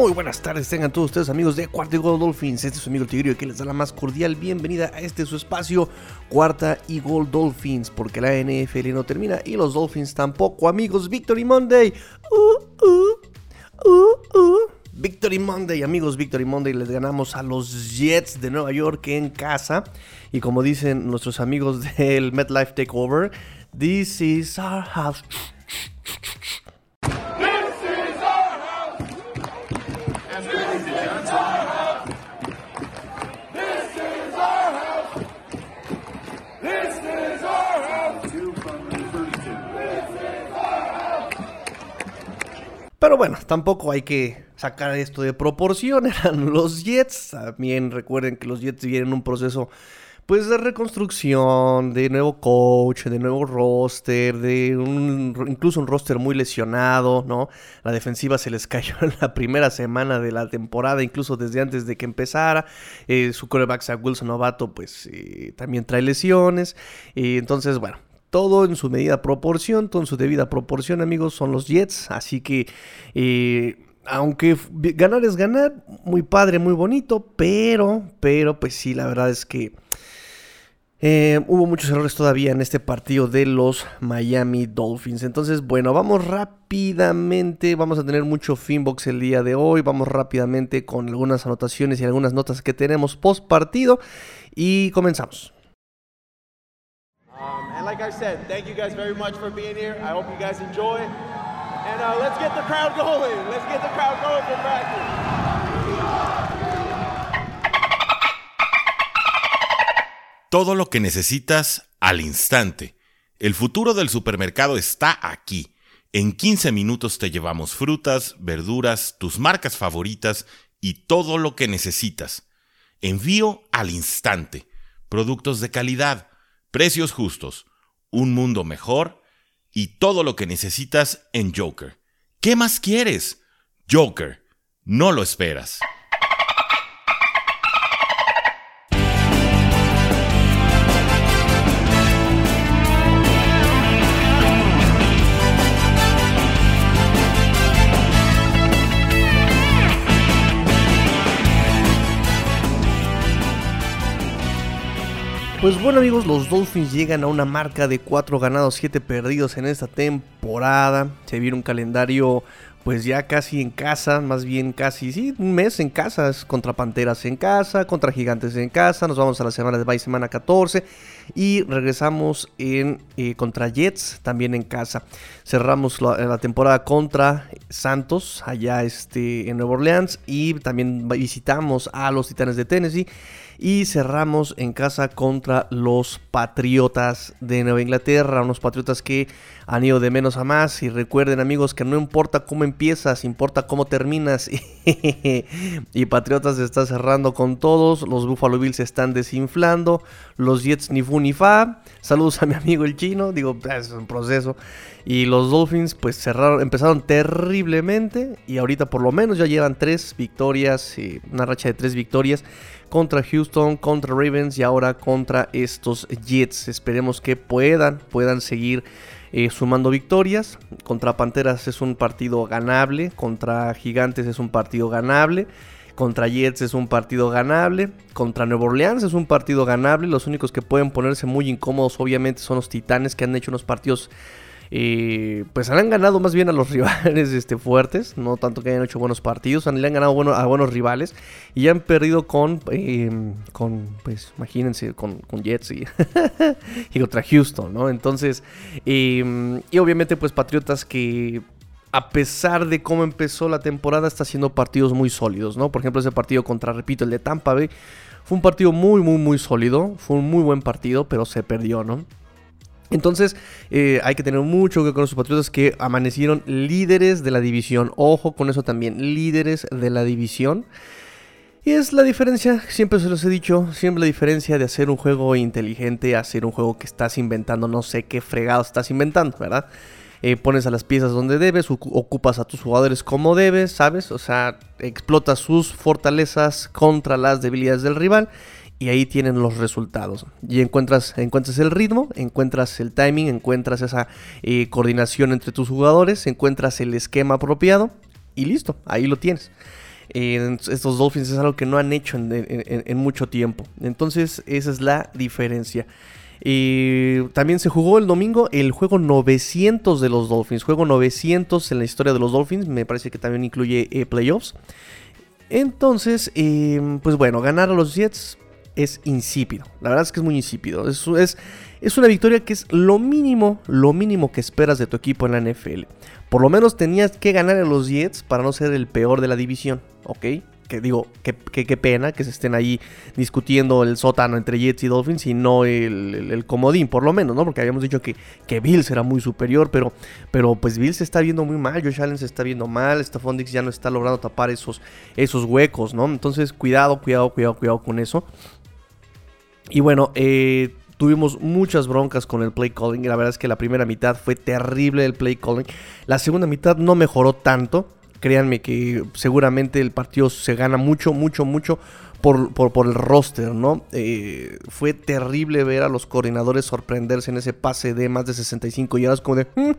Muy buenas tardes, tengan todos ustedes amigos de Cuarta y Gol Dolphins. Este es su amigo Tigrillo que les da la más cordial bienvenida a este su espacio Cuarta y Gol Dolphins, porque la NFL no termina y los Dolphins tampoco, amigos. Victory Monday. Uh, uh, uh. Victory Monday, amigos, Victory Monday. Les ganamos a los Jets de Nueva York en casa. Y como dicen nuestros amigos del MetLife Takeover, this is our house. Pero bueno, tampoco hay que sacar esto de proporción. Eran los Jets. También recuerden que los Jets vienen un proceso pues de reconstrucción, de nuevo coach, de nuevo roster, de un, incluso un roster muy lesionado, ¿no? La defensiva se les cayó en la primera semana de la temporada, incluso desde antes de que empezara. Eh, su coreback Zach Wilson novato, pues eh, también trae lesiones. Y entonces, bueno, todo en su medida proporción, todo en su debida proporción, amigos, son los Jets. Así que, eh, aunque ganar es ganar, muy padre, muy bonito, pero, pero, pues sí, la verdad es que eh, hubo muchos errores todavía en este partido de los Miami Dolphins. Entonces, bueno, vamos rápidamente. Vamos a tener mucho Finbox el día de hoy. Vamos rápidamente con algunas anotaciones y algunas notas que tenemos post partido. Y comenzamos. Um, like I said, thank you guys very much for being here. I hope you guys enjoy. And uh, let's get the crowd going. Let's get the crowd going for practice. Todo lo que necesitas al instante. El futuro del supermercado está aquí. En 15 minutos te llevamos frutas, verduras, tus marcas favoritas y todo lo que necesitas. Envío al instante. Productos de calidad, precios justos, un mundo mejor y todo lo que necesitas en Joker. ¿Qué más quieres? Joker, no lo esperas. Pues bueno amigos, los Dolphins llegan a una marca de 4 ganados, 7 perdidos en esta temporada. Se viene un calendario pues ya casi en casa, más bien casi, sí, un mes en casa, es contra Panteras en casa, contra Gigantes en casa, nos vamos a la semana de bye, semana 14 y regresamos en eh, contra Jets también en casa. Cerramos la, temporada contra Santos allá este, en Nueva Orleans y también visitamos a los Titanes de Tennessee y cerramos en casa contra los Patriotas de Nueva Inglaterra, unos Patriotas que han ido de menos a más y recuerden amigos que no importa cómo empiezas, importa cómo terminas y Patriotas se está cerrando con todos, los Buffalo Bills se están desinflando, los Jets ni fu ni fa, saludos a mi amigo el chino, digo, es un proceso y los Dolphins pues cerraron, empezaron terriblemente y ahorita por lo menos ya llevan tres victorias, y una racha de tres victorias contra Houston, contra Ravens y ahora contra estos Jets. Esperemos que puedan, puedan seguir eh, sumando victorias. Contra Panteras es un partido ganable, contra Gigantes es un partido ganable. Contra Jets es un partido ganable. Contra Nueva Orleans es un partido ganable. Los únicos que pueden ponerse muy incómodos obviamente son los Titanes que han hecho unos partidos eh, pues han ganado más bien a los rivales este, fuertes, no tanto que hayan hecho buenos partidos, le han ganado a buenos rivales y han perdido con, eh, con pues imagínense, con, con Jets y, contra Houston, ¿no? Entonces, eh, y obviamente pues Patriotas que a pesar de cómo empezó la temporada, está haciendo partidos muy sólidos, ¿no? Por ejemplo, ese partido contra, repito, el de Tampa Bay, fue un partido muy, muy, muy sólido, fue un muy buen partido, pero se perdió, ¿no? Entonces eh, hay que tener mucho que con los Patriotas que amanecieron líderes de la división. Ojo con eso también, líderes de la división. Y es la diferencia, siempre se los he dicho, siempre la diferencia de hacer un juego inteligente a hacer un juego que estás inventando, no sé qué fregado estás inventando, ¿verdad? Eh, pones a las piezas donde debes, ocupas a tus jugadores como debes, ¿sabes? O sea, explotas sus fortalezas contra las debilidades del rival y ahí tienen los resultados. Y encuentras, encuentras el ritmo, encuentras el timing, encuentras esa eh, coordinación entre tus jugadores, encuentras el esquema apropiado y listo, ahí lo tienes. estos Dolphins es algo que no han hecho en, mucho tiempo. Entonces esa es la diferencia. Y también se jugó el domingo el juego 900 de los Dolphins. Juego 900 en la historia de los Dolphins. Me parece que también incluye eh, playoffs. Entonces, em, pues bueno, ganar a los Jets es insípido. La verdad es que es muy insípido. Es, es, es una victoria que es lo mínimo, lo mínimo que esperas de tu equipo en la NFL. Por lo menos tenías que ganar a los Jets para no ser el peor de la división, ¿ok? Que digo, qué que, pena que se estén ahí discutiendo el sótano entre Jets y Dolphins y no el, comodín, por lo menos, ¿no? Porque habíamos dicho que, que Bills era muy superior, pero, pero pues Bills se está viendo muy mal, Josh Allen se está viendo mal, Stephon ya no está logrando tapar esos, esos huecos, ¿no? Entonces, cuidado, cuidado, cuidado, cuidado con eso. Y bueno, eh, tuvimos muchas broncas con el play calling. La verdad es que la primera mitad fue terrible el play calling. La segunda mitad no mejoró tanto. Créanme que seguramente el partido se gana mucho, mucho, mucho por, por, el roster, ¿no? Eh, fue terrible ver a los coordinadores sorprenderse en ese pase de más de 65 yardas, como de, mm,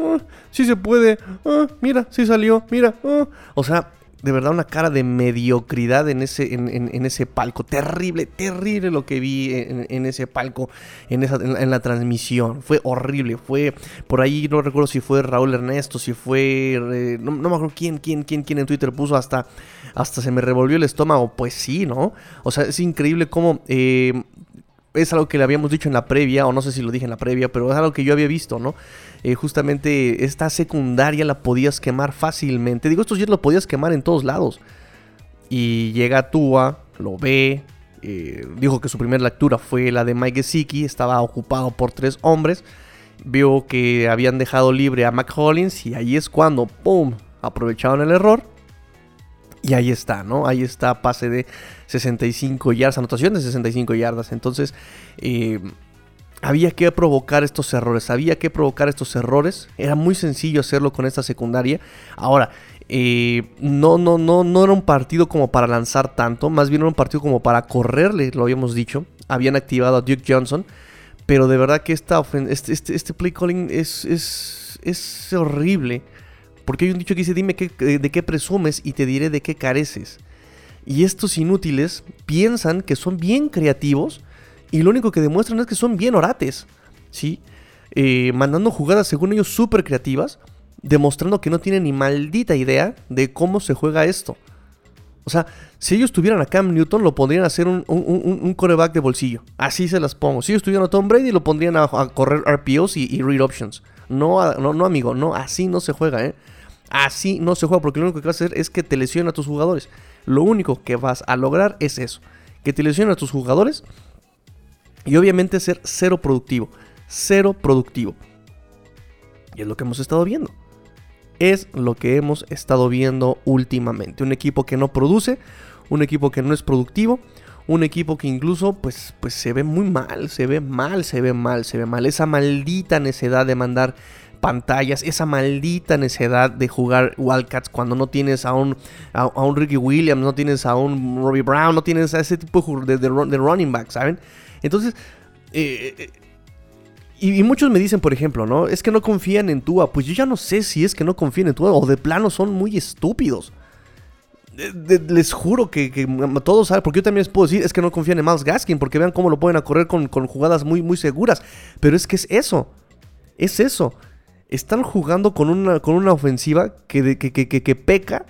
mm, sí se puede, ah, mira, sí salió, mira, ah". o sea, de verdad una cara de mediocridad en ese, en, ese palco. Terrible, terrible lo que vi en, ese palco, en, esa, en, la transmisión. Fue horrible. Fue por ahí, no recuerdo si fue Raúl Ernesto, si fue. Eh, no, me acuerdo quién, quién, quién, quién en Twitter puso hasta. Hasta se me revolvió el estómago. Pues sí, ¿no? O sea, es increíble cómo. Eh, es algo que le habíamos dicho en la previa, o no sé si lo dije en la previa, pero es algo que yo había visto, ¿no? Eh, justamente esta secundaria la podías quemar fácilmente. Digo, estos días lo podías quemar en todos lados. Y llega Tua, lo ve, eh, dijo que su primera lectura fue la de Mike Gesicki, estaba ocupado por tres hombres. Vio que habían dejado libre a McCollins y ahí es cuando, ¡pum!, aprovecharon el error. Y ahí está, ¿no? Ahí está, pase de 65 yardas, anotación de 65 yardas. Entonces, eh, había que provocar estos errores, había que provocar estos errores. Era muy sencillo hacerlo con esta secundaria. Ahora, eh, no, no, no, no era un partido como para lanzar tanto, más bien era un partido como para correrle, lo habíamos dicho. Habían activado a Duke Johnson, pero de verdad que esta este, este, este, play calling es, es, es horrible. Porque hay un dicho que dice, dime de qué presumes y te diré de qué careces. Y estos inútiles piensan que son bien creativos y lo único que demuestran es que son bien orates, ¿sí? Eh, mandando jugadas según ellos súper creativas, demostrando que no tienen ni maldita idea de cómo se juega esto. O sea, si ellos tuvieran a Cam Newton, lo pondrían a hacer un, un, coreback de bolsillo. Así se las pongo. Si ellos tuvieran a Tom Brady, lo pondrían a, correr RPOs y, read options. No, no, no, amigo, no, así no se juega, ¿eh? Así no se juega porque lo único que vas a hacer es que te lesiona a tus jugadores. Lo único que vas a lograr es eso. Que te lesiona a tus jugadores y obviamente ser cero productivo. Cero productivo. Y es lo que hemos estado viendo. Es lo que hemos estado viendo últimamente. Un equipo que no produce, un equipo que no es productivo, un equipo que incluso pues, pues se ve muy mal, se ve mal, se ve mal, se ve mal. Esa maldita necedad de mandar pantallas, esa maldita necedad de jugar Wildcats cuando no tienes a un, a, un Ricky Williams, no tienes a un Robbie Brown, no tienes a ese tipo de, de, running back, ¿saben? Entonces, eh, eh, y, muchos me dicen, por ejemplo, ¿no? Es que no confían en Tua. Pues yo ya no sé si es que no confían en Tua o de plano son muy estúpidos. les juro que, todos saben, porque yo también les puedo decir, es que no confían en Miles Gaskin, porque vean cómo lo pueden a correr con, jugadas muy, muy seguras. Pero es que es eso. Es eso están jugando con una, con una ofensiva que, que, peca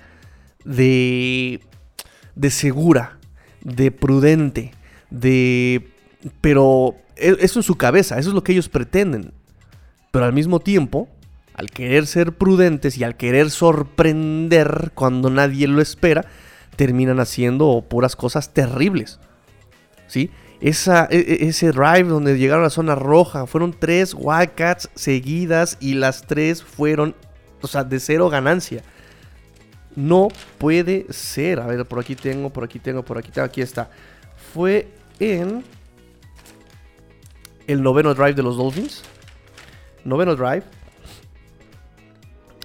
de, de segura, de prudente, de... Pero e, eso en su cabeza, eso es lo que ellos pretenden. Pero al mismo tiempo, al querer ser prudentes y al querer sorprender cuando nadie lo espera, terminan haciendo puras cosas terribles. ¿Sí? esa, e, e, ese drive donde llegaron a la zona roja. Fueron tres Wildcats seguidas y las tres fueron, o sea, de cero ganancia. No puede ser. A ver, por aquí tengo, por aquí tengo, por aquí tengo. Aquí está. Fue en el noveno drive de los Dolphins. Noveno drive.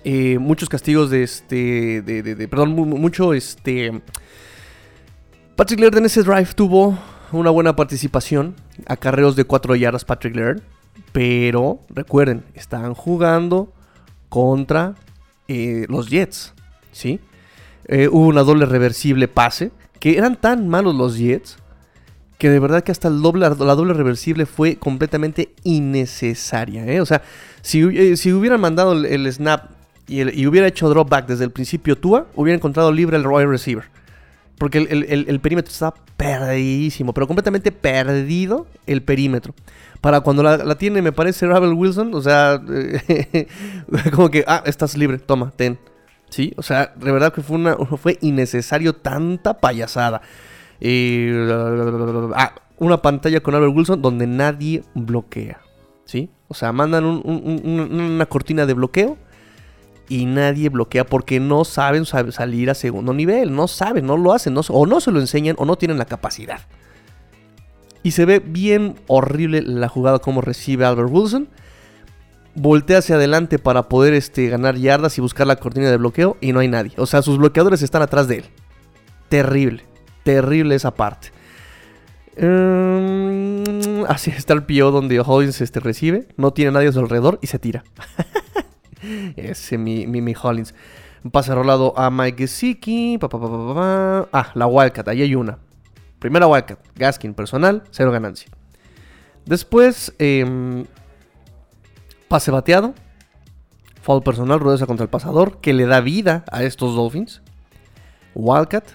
Eh, muchos castigos de este. De, perdón, mucho este. Patrick Laird en ese drive tuvo una buena participación. Acarreos de 4 yardas Patrick Laird. Pero recuerden, están jugando contra eh, los Jets. ¿Sí? Eh, hubo una doble reversible pase. Que eran tan malos los Jets. Que de verdad que hasta el doble, la doble reversible fue completamente innecesaria. ¿eh? O sea, si, si hubieran mandado el, snap y, hubiera hecho dropback desde el principio Tua, hubiera encontrado libre el wide receiver. Porque el, perímetro estaba perdidísimo, pero completamente perdido el perímetro. Para cuando la, tiene, me parece, Ravel Wilson, o sea, como que, ah, estás libre, toma, ten. Sí, o sea, de verdad que fue, una, fue innecesario tanta payasada. Ah, una pantalla con Albert Wilson donde nadie bloquea. ¿Sí? O sea, mandan una cortina de bloqueo y nadie bloquea porque no saben salir a segundo nivel. No saben, no lo hacen, o no se lo enseñan o no tienen la capacidad. Y se ve bien horrible la jugada como recibe Albert Wilson voltea hacia adelante para poder este, ganar yardas y buscar la cortina de bloqueo y no hay nadie. O sea, sus bloqueadores están atrás de él. Terrible, terrible esa parte. Em, así está el pio donde Hollins este, recibe. No tiene nadie a su alrededor y se tira. Ese mi, mi, Hollins. Pase rolado a Mike Gesicki. ah, la Wildcat. Ahí hay una. Primera Wildcat. Gaskin personal. Cero ganancia. Después, eh, Pase bateado. Foul personal, rudeza contra el pasador, que le da vida a estos Dolphins. Wildcat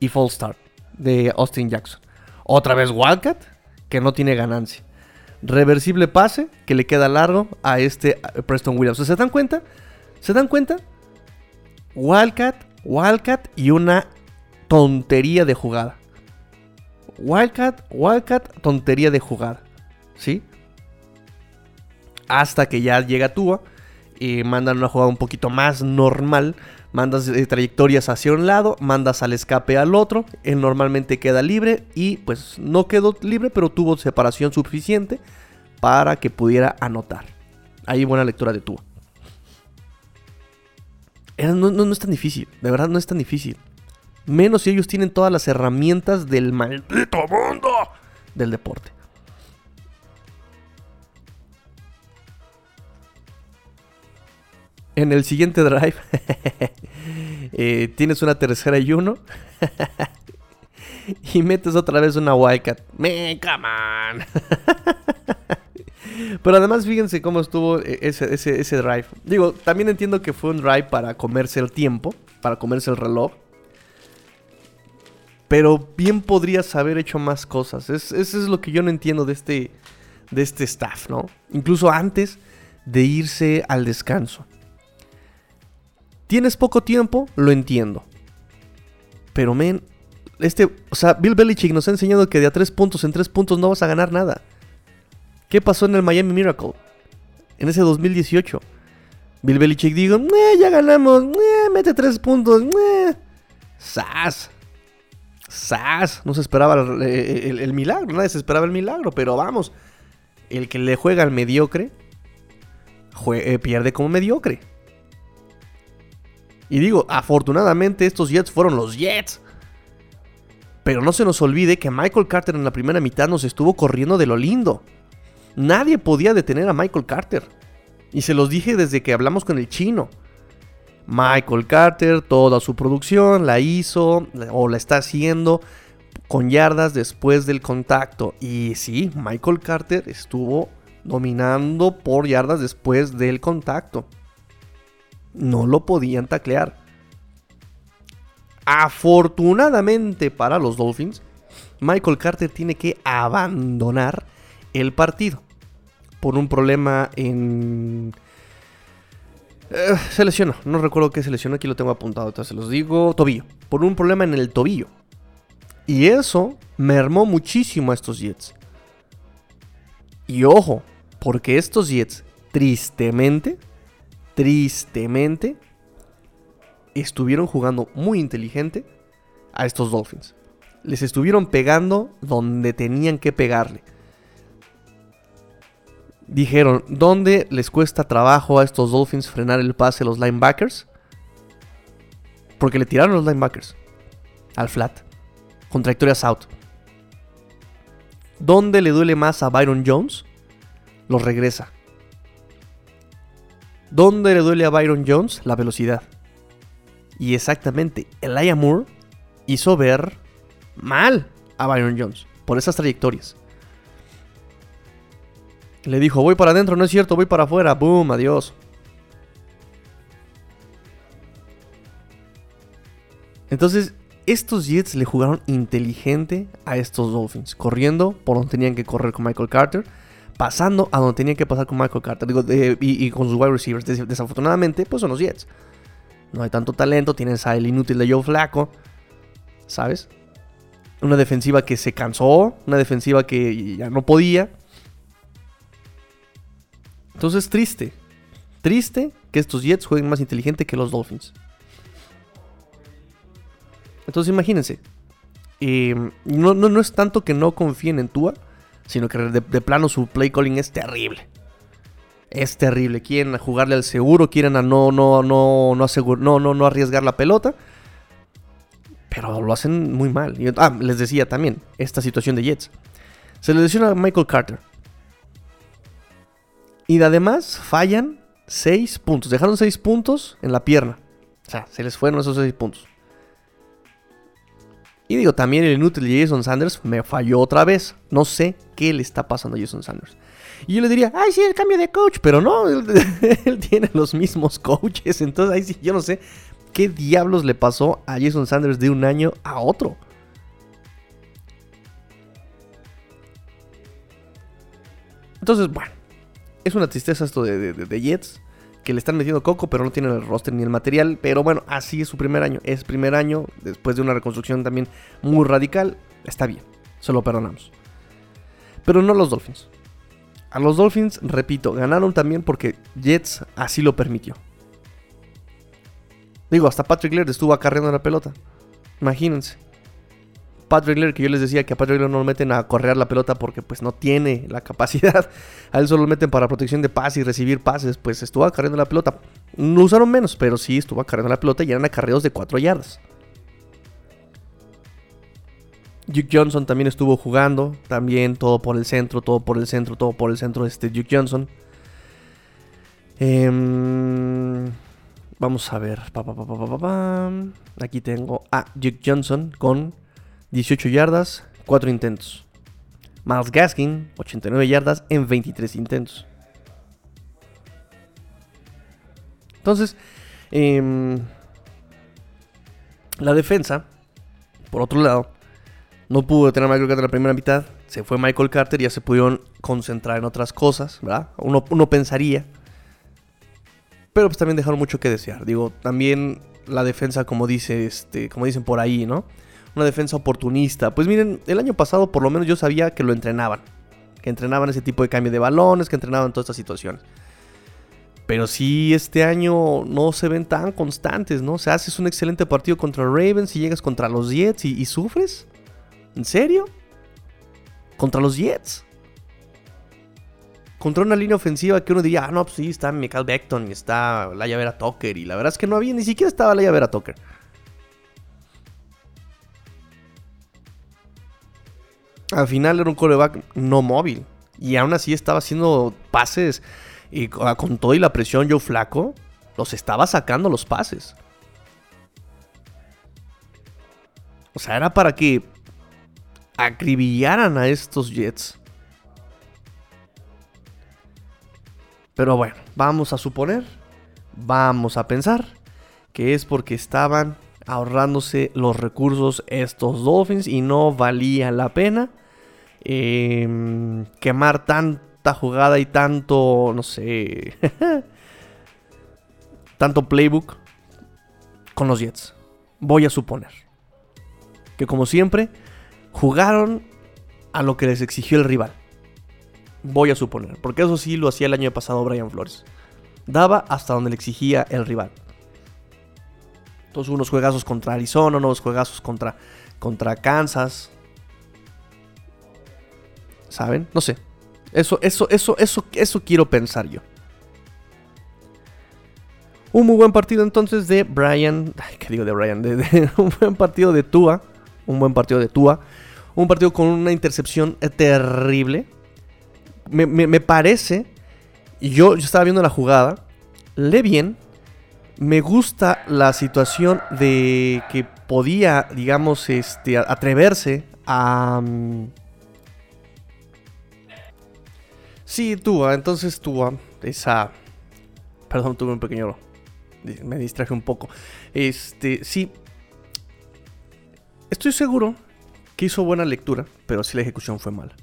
y Fall Start de Austin Jackson. Otra vez Wildcat, que no tiene ganancia. Reversible pase, que le queda largo a este Preston Williams. ¿Se dan cuenta? ¿Se dan cuenta? Wildcat, Wildcat y una tontería de jugada. Wildcat, Wildcat, tontería de jugada. ¿Sí? hasta que ya llega Tua. Y mandan una jugada un poquito más normal. Mandas eh, trayectorias hacia un lado, mandas al escape al otro. Él normalmente queda libre y pues no quedó libre, pero tuvo separación suficiente para que pudiera anotar. Ahí buena lectura de Tua. No, no, es tan difícil, de verdad no es tan difícil. Menos si ellos tienen todas las herramientas del maldito mundo del deporte. En el siguiente drive eh, tienes una tercera y uno. y metes otra vez una Wildcat. Me, come Pero además fíjense cómo estuvo e-, ese, ese, drive. Digo, también entiendo que fue un drive para comerse el tiempo, para comerse el reloj. Pero bien podrías haber hecho más cosas. eso es lo que yo no entiendo de este, de este staff, ¿no? Incluso antes de irse al descanso. Tienes poco tiempo, lo entiendo. Pero, men, este, o sea, Bill Belichick nos ha enseñado que de a tres puntos en tres puntos no vas a ganar nada. ¿Qué pasó en el Miami Miracle? En ese 2018. Bill Belichick dijo, ya ganamos, mete tres puntos, sas. Sas. No se esperaba el, milagro, nadie se esperaba el milagro, pero vamos. El que le juega al mediocre, eh, pierde como mediocre. Y digo, afortunadamente estos Jets fueron los Jets. Pero no se nos olvide que Michael Carter en la primera mitad nos estuvo corriendo de lo lindo. Nadie podía detener a Michael Carter. Y se los dije desde que hablamos con el chino. Michael Carter, toda su producción la hizo o la está haciendo con yardas después del contacto. Y sí, Michael Carter estuvo dominando por yardas después del contacto no lo podían taclear. Afortunadamente para los Dolphins, Michael Carter tiene que abandonar el partido por un problema en... Eh, se lesionó, no recuerdo qué se lesionó, aquí lo tengo apuntado, entonces se los digo, tobillo, por un problema en el tobillo. Y eso mermó muchísimo a estos Jets. Y ojo, porque estos Jets, tristemente, tristemente, estuvieron jugando muy inteligente a estos Dolphins. Les estuvieron pegando donde tenían que pegarle. Dijeron, ¿dónde les cuesta trabajo a estos Dolphins frenar el pase a los linebackers? Porque le tiraron los linebackers al flat, con trayectorias out. ¿Dónde le duele más a Byron Jones? Los regresa. ¿Dónde le duele a Byron Jones? La velocidad. Y exactamente, Elijah Moore hizo ver mal a Byron Jones por esas trayectorias. Le dijo, voy para adentro, no es cierto, voy para afuera. Boom, adiós. Entonces, estos Jets le jugaron inteligente a estos Dolphins, corriendo por donde tenían que correr con Michael Carter, pasando a donde tenían que pasar con Michael Carter y, con sus wide receivers. desafortunadamente, pues son los Jets. No hay tanto talento, tienen el inútil de Joe Flaco, ¿sabes? Una defensiva que se cansó, una defensiva que ya no podía. Entonces, triste. Triste que estos Jets jueguen más inteligente que los Dolphins. Entonces imagínense. Eh, no, no, es tanto que no confíen en Tua, sino que de, plano su play calling es terrible. Es terrible. Quieren jugarle al seguro, quieren a no, no, no, no, no, no, no arriesgar la pelota. Pero lo hacen muy mal. ah, les decía también, esta situación de Jets. Se le lesiona a Michael Carter. Y además fallan 6 puntos. Dejaron 6 puntos en la pierna. O sea, se les fueron esos 6 puntos. Y digo, también el inútil de Jason Sanders me falló otra vez. No sé qué le está pasando a Jason Sanders. Y yo le diría, ay, sí, el cambio de coach, pero no, él, tiene los mismos coaches. Entonces, ahí sí, yo no sé qué diablos le pasó a Jason Sanders de un año a otro. Entonces, bueno, es una tristeza esto de, de Jets que le están metiendo coco, pero no tienen el roster ni el material. Pero bueno, así es su primer año. Es primer año, después de una reconstrucción también muy radical. Está bien, se lo perdonamos. Pero no los Dolphins. A los Dolphins, repito, ganaron también porque Jets así lo permitió. Digo, hasta Patrick Laird estuvo acarreando la pelota. Imagínense. Patrick Laird, que yo les decía que a Patrick Laird no lo meten a correr la pelota porque pues no tiene la capacidad. A él solo lo meten para protección de pase y recibir pases. Pues estuvo acarreando la pelota. No usaron menos, pero sí estuvo acarreando la pelota y eran acarreos de 4 yardas. Duke Johnson también estuvo jugando. También todo por el centro, todo por el centro, todo por el centro este Duke Johnson. Em, vamos a ver. Aquí tengo a Duke Johnson con 18 yardas, 4 intentos. Miles Gaskin, 89 yardas en 23 intentos. Entonces, em, la defensa, por otro lado, no pudo detener a Michael Carter en la primera mitad. Se fue Michael Carter y ya se pudieron concentrar en otras cosas, ¿verdad? Uno, uno pensaría. Pero pues también dejaron mucho que desear. Digo, también la defensa, como dice, este, como dicen por ahí, ¿no? Una defensa oportunista. Pues miren, el año pasado por lo menos yo sabía que lo entrenaban. Que entrenaban ese tipo de cambio de balones, que entrenaban todas estas situaciones. Pero sí, este año no se ven tan constantes, ¿no? O sea, haces un excelente partido contra Ravens y llegas contra los Jets y, sufres. ¿En serio? ¿Contra los Jets? Contra una línea ofensiva que uno diría, ah, no, pues sí, está Michael Beckton y está la llavera Tucker. Y la verdad es que no había, ni siquiera estaba la llavera Tucker. Al final era un coreback no móvil. Y aún así estaba haciendo pases y con todo y la presión yo flaco, los estaba sacando los pases. O sea, era para que acribillaran a estos Jets. Pero bueno, vamos a suponer, vamos a pensar que es porque estaban ahorrándose los recursos estos Dolphins y no valía la pena Em, quemar tanta jugada y tanto, no sé, tanto playbook con los Jets. Voy a suponer que como siempre jugaron a lo que les exigió el rival. Voy a suponer, porque eso sí lo hacía el año pasado Brian Flores. Daba hasta donde le exigía el rival. Entonces unos juegazos contra Arizona, unos juegazos contra, contra Kansas. ¿Saben? No sé. Eso, eso, eso, eso, eso quiero pensar yo. Un muy buen partido entonces de Brian. ¿Qué digo de Brian? un buen partido de Tua. Un buen partido de Tua. Un partido con una intercepción terrible. Me, parece. Y yo, yo estaba viendo la jugada. Le bien. Me gusta la situación de que podía, digamos, este, atreverse a. sí, Tua. Entonces Tua. Esa. Perdón, tuve un pequeño me distraje un poco. Este, sí. Estoy seguro que hizo buena lectura, pero sí la ejecución fue mala.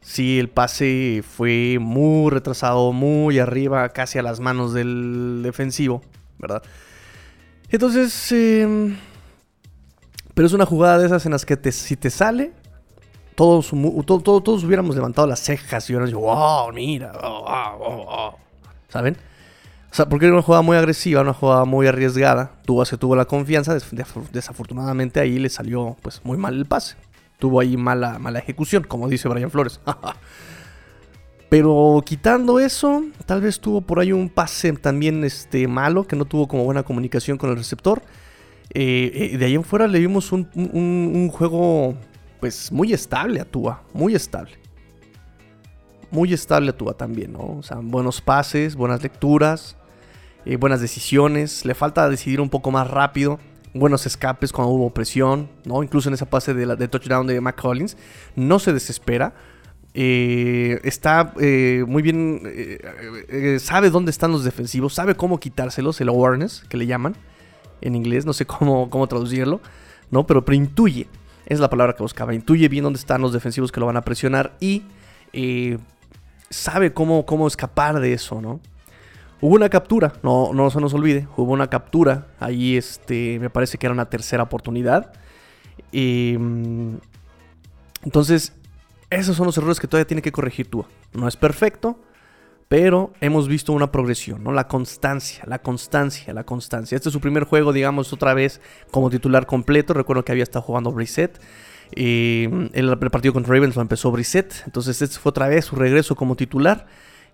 Sí, el pase fue muy retrasado, muy arriba, casi a las manos del defensivo, ¿verdad? Entonces, em, pero es una jugada de esas en las que si te sale, todos, todos, hubiéramos levantado las cejas y hubiéramos dicho, wow, mira, ¿saben? O sea, porque era una jugada muy agresiva, una jugada muy arriesgada. Tuvo, se tuvo la confianza. Desafortunadamente ahí le salió pues muy mal el pase. Tuvo ahí mala, mala ejecución, como dice Brian Flores. Pero quitando eso, tal vez tuvo por ahí un pase también este, malo, que no tuvo como buena comunicación con el receptor. Eh, eh, de ahí en fuera le vimos un, juego pues muy estable Tua, muy estable. Muy estable Tua también, ¿no? O sea, buenos pases, buenas lecturas. Eh, buenas decisiones, le falta decidir un poco más rápido, buenos escapes cuando hubo presión, ¿no? Incluso en esa pase de, la, touchdown de McCollins, no se desespera. Eh, está eh, muy bien, sabe dónde están los defensivos, sabe cómo quitárselos, el awareness que le llaman en inglés, no sé cómo, cómo traducirlo, ¿no? Pero, pero intuye, es la palabra que buscaba, intuye bien dónde están los defensivos que lo van a presionar y sabe cómo, cómo escapar de eso, ¿no? Hubo una captura, no, no se nos olvide, hubo una captura. Ahí este, me parece que era una tercera oportunidad. Mm, entonces, esos son los errores que todavía tiene que corregir tú. No es perfecto, pero hemos visto una progresión, ¿no? La constancia, la constancia, la constancia. Este es su primer juego, digamos, otra vez como titular completo. Recuerdo que había estado jugando Reset. Y mm, el, partido contra Ravens lo empezó Reset. Entonces, este fue otra vez su regreso como titular.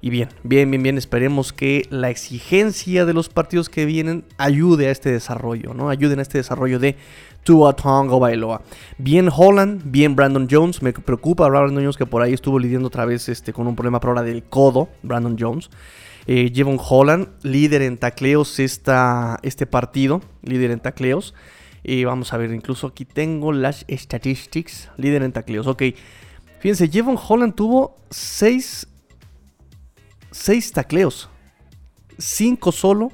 Y bien, bien, bien, bien, esperemos que la exigencia de los partidos que vienen ayude a este desarrollo, ¿no? Ayuden a este desarrollo de Tua Tonga Bailoa. Bien Holland, bien Brandon Jones. Me preocupa Brandon Jones que por ahí estuvo lidiando otra vez este, con un problema por ahora del codo, Brandon Jones. Eh, Jevon Holland, líder en tacleos esta, este partido, líder en tacleos. Y vamos a ver, incluso aquí tengo las statistics, líder en tacleos. Ok, fíjense, Jevon Holland tuvo 6 6 tacleos, 5 solo,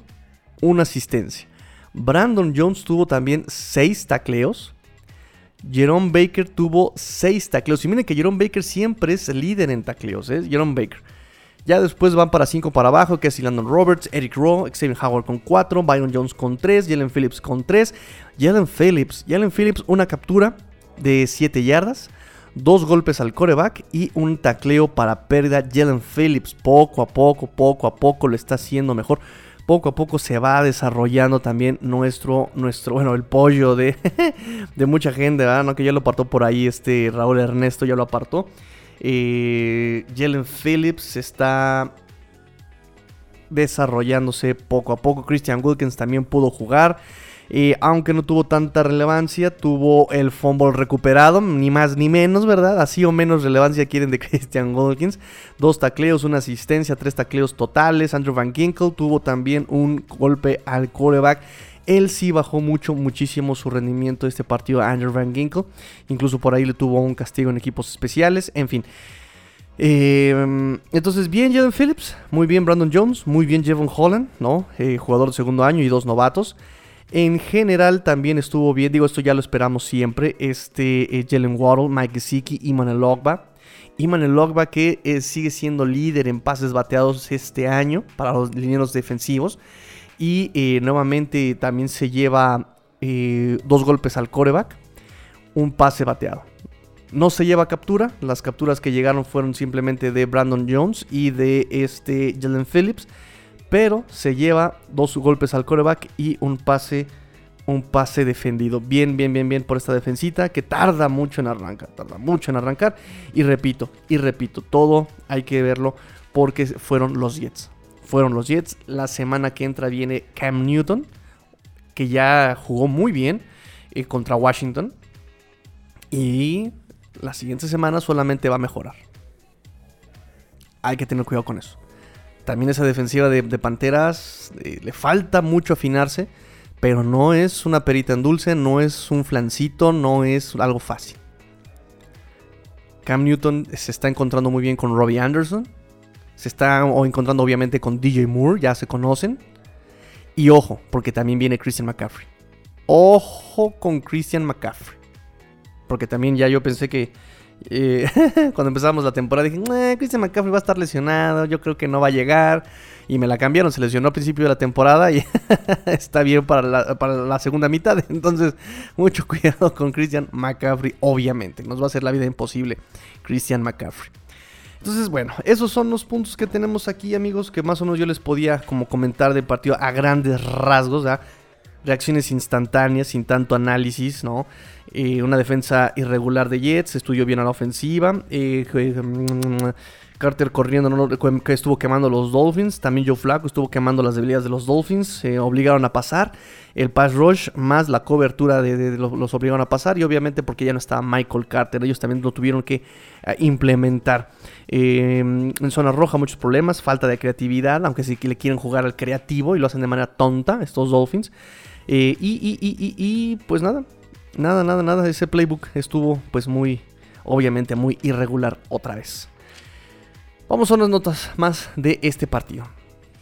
una asistencia. Brandon Jones tuvo también 6 tacleos. Jerome Baker tuvo 6 tacleos. Y miren que Jerome Baker siempre es líder en tacleos, ¿eh? Jerome Baker. Ya después van para 5 para abajo, que es Landon Roberts, Eric Rowe, Xavier Howard con 4, Byron Jones con 3, Jalen Phillips con 3. Jalen Phillips, Jalen Phillips una captura de 7 yardas dos golpes al coreback y un tacleo para pérdida. Jalen Phillips poco a poco, poco a poco lo está haciendo mejor. Poco a poco se va desarrollando también nuestro, nuestro bueno, el pollo de, de mucha gente, ¿verdad? ¿no? Que ya lo apartó por ahí este Raúl Ernesto, ya lo apartó. Eh, Jalen Phillips está desarrollándose poco a poco. Christian Wilkins también pudo jugar. Y aunque no tuvo tanta relevancia, tuvo el fumble recuperado, ni más ni menos, ¿verdad? Así o menos relevancia quieren de Christian Wilkins. Dos tacleos, una asistencia, tres tacleos totales. Andrew Van Ginkle tuvo también un golpe al quarterback. Él sí bajó mucho, muchísimo su rendimiento de este partido a Andrew Van Ginkle. Incluso por ahí le tuvo un castigo en equipos especiales. En fin. Em, entonces, bien Jalen Phillips, muy bien Brandon Jones, muy bien Jevon Holland, ¿no? Eh, jugador de segundo año y dos novatos. En general también estuvo bien, digo, esto ya lo esperamos siempre. Este eh, Jalen Waddle, Mike Gesicki y Manuel Ogba. Iman Ogba que eh, sigue siendo líder en pases bateados este año para los lineros defensivos. Y eh, nuevamente también se lleva dos golpes al coreback, un pase bateado. No se lleva captura, las capturas que llegaron fueron simplemente de Brandon Jones y de este Jalen Phillips pero se lleva dos golpes al coreback y un pase un pase defendido. Bien, bien, bien, bien por esta defensita que tarda mucho en arrancar, tarda mucho en arrancar. Y repito, y repito, todo hay que verlo porque fueron los Jets. Fueron los Jets. La semana que entra viene Cam Newton, que ya jugó muy bien eh, contra Washington. Y la siguiente semana solamente va a mejorar. Hay que tener cuidado con eso. También esa defensiva de, Panteras eh, le falta mucho afinarse pero no es una perita en dulce, no es un flancito, no es algo fácil. Cam Newton se está encontrando muy bien con Robbie Anderson. Se está encontrando obviamente con DJ Moore, ya se conocen. Y ojo, porque también viene Christian McCaffrey. Ojo con Christian McCaffrey. Porque también ya yo pensé que cuando empezamos la temporada dije, Christian McCaffrey va a estar lesionado, yo creo que no va a llegar y me la cambiaron. Se lesionó al principio de la temporada y está bien para la, segunda mitad. Entonces, mucho cuidado con Christian McCaffrey, obviamente. Nos va a hacer la vida imposible, Christian McCaffrey. Entonces, bueno, esos son los puntos que tenemos aquí, amigos, que más o menos yo les podía como comentar del partido a grandes rasgos, reacciones instantáneas, sin tanto análisis, ¿no? Eh, una defensa irregular de Jets, estudió bien a la ofensiva. Eh, Carter corriendo, que estuvo quemando los Dolphins. También Joe Flacco estuvo quemando las debilidades de los Dolphins. Se obligaron a pasar. El pass rush más la cobertura de, los, obligaron a pasar. Y obviamente porque ya no estaba Michael Carter. Ellos también lo tuvieron que eh, implementar. Eh, en zona roja muchos problemas. Falta de creatividad. Aunque sí que le quieren jugar al creativo y lo hacen de manera tonta estos Dolphins. Eh, y, y, y, y pues nada. Nada, nada, nada. Ese playbook estuvo pues muy, obviamente muy irregular otra vez. Vamos a unas notas más de este partido.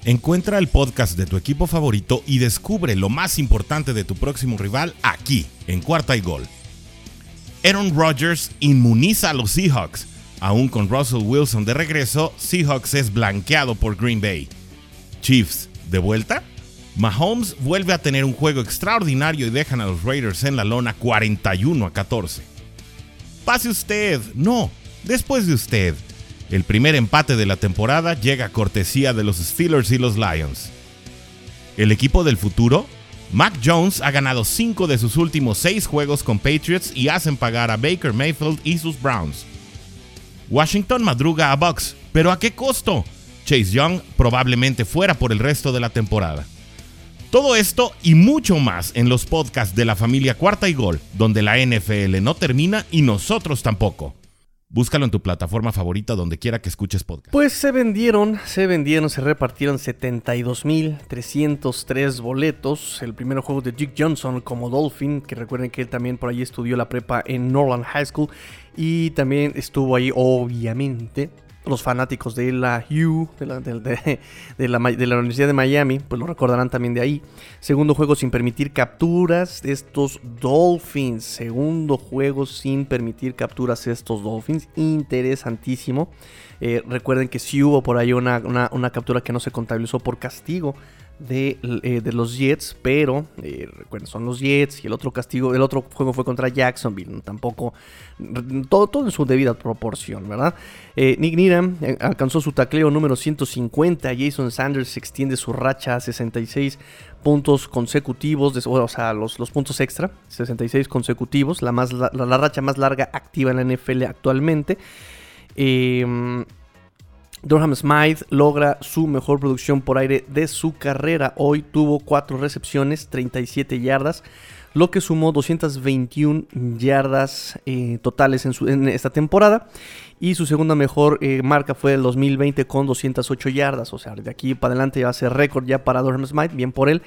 Encuentra el podcast de tu equipo favorito y descubre lo más importante de tu próximo rival aquí, en Cuarta y Gol. Aaron Rodgers inmuniza a los Seahawks. Aún con Russell Wilson de regreso, Seahawks es blanqueado por Green Bay. Chiefs, ¿de vuelta? Mahomes vuelve a tener un juego extraordinario y dejan a los Raiders en la lona 41 a 14. Pase usted, no, después de usted. El primer empate de la temporada llega a cortesía de los Steelers y los Lions. El equipo del futuro, Mac Jones ha ganado 5 de sus últimos 6 juegos con Patriots y hacen pagar a Baker Mayfield y sus Browns. Washington madruga a Bucks, pero ¿a qué costo? Chase Young probablemente fuera por el resto de la temporada. Todo esto y mucho más en los podcasts de la familia Cuarta y Gol, donde la NFL no termina y nosotros tampoco. Búscalo en tu plataforma favorita donde quiera que escuches podcast. Pues se vendieron, se vendieron, se repartieron 72.303 boletos. El primer juego de Dick Johnson como Dolphin, que recuerden que él también por ahí estudió la prepa en Norland High School. Y también estuvo ahí, obviamente, los fanáticos de la U, de la, de, la, Universidad de Miami, pues lo recordarán también de ahí. Segundo juego sin permitir capturas de estos Dolphins. Segundo juego sin permitir capturas de estos Dolphins. Interesantísimo. Eh, recuerden que sí hubo por ahí una, una captura que no se contabilizó por castigo de, eh, de, los Jets, pero eh, recuerden, son los Jets y el otro castigo, el otro juego fue contra Jacksonville, tampoco, todo, todo en su debida proporción, ¿verdad? Eh, Nick Needham alcanzó su tacleo número 150, Jason Sanders extiende su racha a 66 puntos consecutivos, o sea, los, los puntos extra, 66 consecutivos, la, más, la, la racha más larga activa en la NFL actualmente. Eh, Durham Smythe logra su mejor producción por aire de su carrera. Hoy tuvo 4 recepciones, 37 yardas, lo que sumó 221 yardas eh, totales en, esta temporada. Y su segunda mejor eh, marca fue el 2020 con 208 yardas. O sea, de aquí para adelante va a ser récord ya para Durham Smythe, bien por él.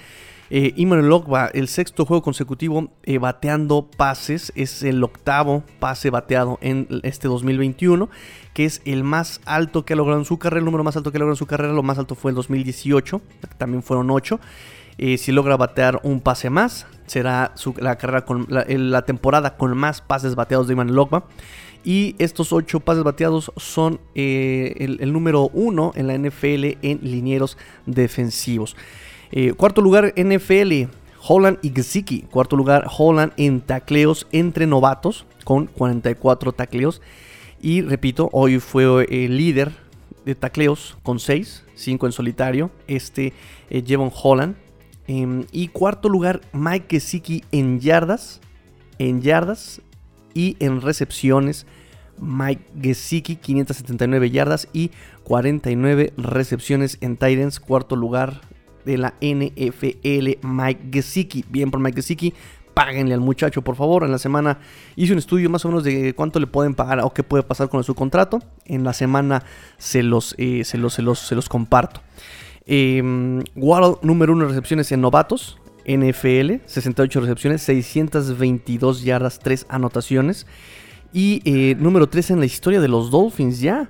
Eh, Iman Logba, el sexto juego consecutivo eh, bateando pases, es el octavo pase bateado en este 2021, que es el más alto que ha logrado en su carrera, el número más alto que ha logrado en su carrera, lo más alto fue en 2018, también fueron 8. Eh, si logra batear un pase más, será la carrera con la, temporada con más pases bateados de Iman Logba. Y estos 8 pases bateados son eh, el, el número 1 en la NFL en linieros defensivos. Eh, cuarto lugar, NFL. Holland y Gesicki. Cuarto lugar, Holland en tacleos entre novatos con 44 tacleos. Y repito, hoy fue el líder de tacleos con 6, 5 en solitario. Este eh, Jevon Holland. Em, y cuarto lugar, Mike Gesicki en yardas. En yardas y en recepciones. Mike Gesicki, 579 yardas y 49 recepciones en Titans. Cuarto lugar de la NFL, Mike Gesicki. Bien por Mike Gesicki. Páguenle al muchacho, por favor. En la semana hice un estudio más o menos de cuánto le pueden pagar o qué puede pasar con su contrato. En la semana se los, eh, se los, se los, se los comparto. Eh, número uno de recepciones en novatos. NFL, 68 recepciones, 622 yardas, 3 anotaciones. Y eh, número 3 en la historia de los Dolphins ya.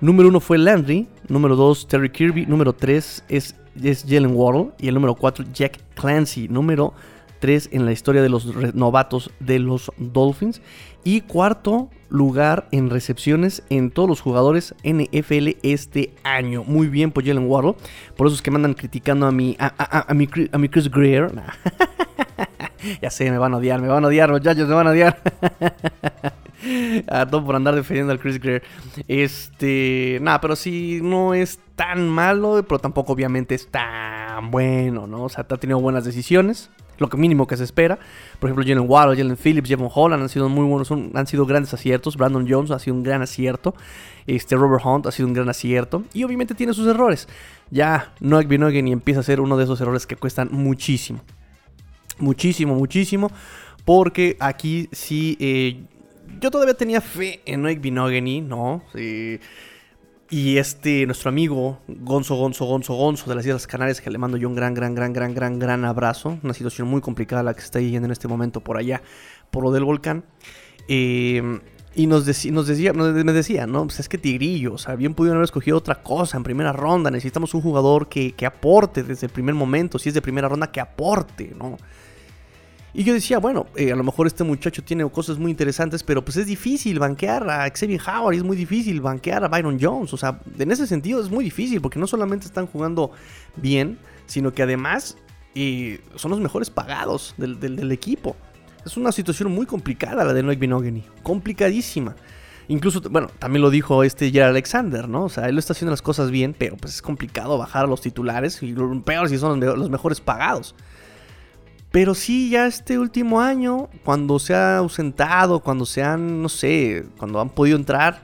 Número 1 fue Landry, número 2 Terry Kirby, número 3 es, es Jalen Waddle y el número 4 Jack Clancy, número 3 en la historia de los novatos de los Dolphins. Y cuarto lugar en recepciones en todos los jugadores NFL este año. Muy bien por Jalen Waddle. Por eso es que me andan criticando a mi, a, mi, a mi Chris Greer. ya sé, me van a odiar, me van a odiar, muchachos, me van a odiar. a todo por andar defendiendo al Chris Greer. Este, nada, pero sí, no es tan malo, pero tampoco obviamente es tan bueno, ¿no? O sea, ha tenido buenas decisiones lo mínimo que se espera. Por ejemplo, Jalen Waddle, Jalen Phillips, Jevon Holland han sido muy buenos, han sido grandes aciertos. Brandon Jones ha sido un gran acierto. Este Robert Hunt ha sido un gran acierto. Y obviamente tiene sus errores. Ya Noak Binogen y empieza a ser uno de esos errores que cuestan muchísimo. Muchísimo, muchísimo. Porque aquí sí. Eh, yo todavía tenía fe en Noak Binogany, ¿no? Y este, nuestro amigo Gonzo, Gonzo, Gonzo, Gonzo de las Islas Canarias, que le mando yo un gran, gran, gran, gran, gran, gran abrazo. Una situación muy complicada la que está yendo en este momento por allá, por lo del volcán. Eh, y nos, nos decía, me decía, ¿no? Pues es que Tigrillo, o sea, bien pudieron haber escogido otra cosa en primera ronda. Necesitamos un jugador que, que aporte desde el primer momento, si es de primera ronda, que aporte, ¿no? Y yo decía, bueno, eh, a lo mejor este muchacho tiene cosas muy interesantes, pero pues es difícil banquear a Xavier Howard es muy difícil banquear a Byron Jones. O sea, en ese sentido es muy difícil porque no solamente están jugando bien, sino que además son los mejores pagados del, equipo. Es una situación muy complicada la de Noik Binogany, complicadísima. Incluso, bueno, también lo dijo este Jerry Alexander, ¿no? O sea, él está haciendo las cosas bien, pero pues es complicado bajar a los titulares y peor si son los mejores pagados. Pero sí, ya este último año, cuando se ha ausentado, cuando se han, no sé, cuando han podido entrar,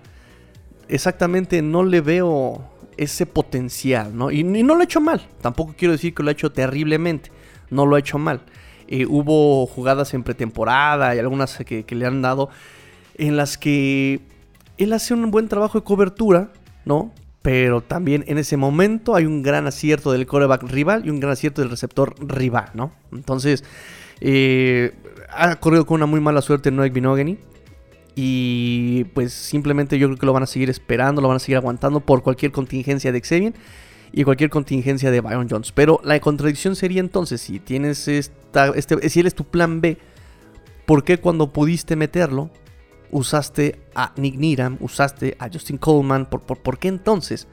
exactamente no le veo ese potencial, ¿no? Y, no lo ha hecho mal, tampoco quiero decir que lo ha hecho terriblemente, no lo ha hecho mal. Eh, hubo jugadas en pretemporada y algunas que, que le han dado en las que él hace un buen trabajo de cobertura, ¿no? Pero también en ese momento hay un gran acierto del coreback rival y un gran acierto del receptor rival, ¿no? Entonces, eh, ha corrido con una muy mala suerte Noek Binogany. Y pues simplemente yo creo que lo van a seguir esperando, lo van a seguir aguantando por cualquier contingencia de Xavier y cualquier contingencia de Byron Jones. Pero la contradicción sería entonces, si tienes esta, este, si él es tu plan B, ¿por qué cuando pudiste meterlo usaste a Nick Needham, usaste a Justin Coleman, ¿por, por, qué entonces?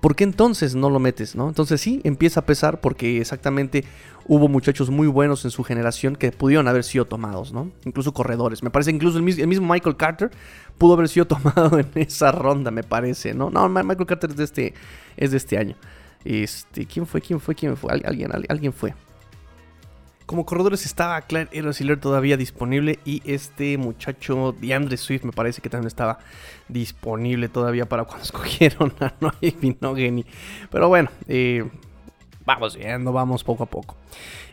¿Por qué entonces no lo metes? ¿no? Entonces sí, empieza a pesar porque exactamente hubo muchachos muy buenos en su generación que pudieron haber sido tomados, ¿no? Incluso corredores. Me parece incluso el mismo, Michael Carter pudo haber sido tomado en esa ronda, me parece, ¿no? No, Michael Carter es de este, es de este año. Este, ¿quién fue? ¿Quién fue? ¿Quién fue? Alguien, alguien fue. Como corredores estaba Claire Eros todavía disponible y este muchacho DeAndre Swift me parece que también estaba disponible todavía para cuando escogieron a Noé Binogany. Pero bueno, eh, vamos viendo, vamos poco a poco.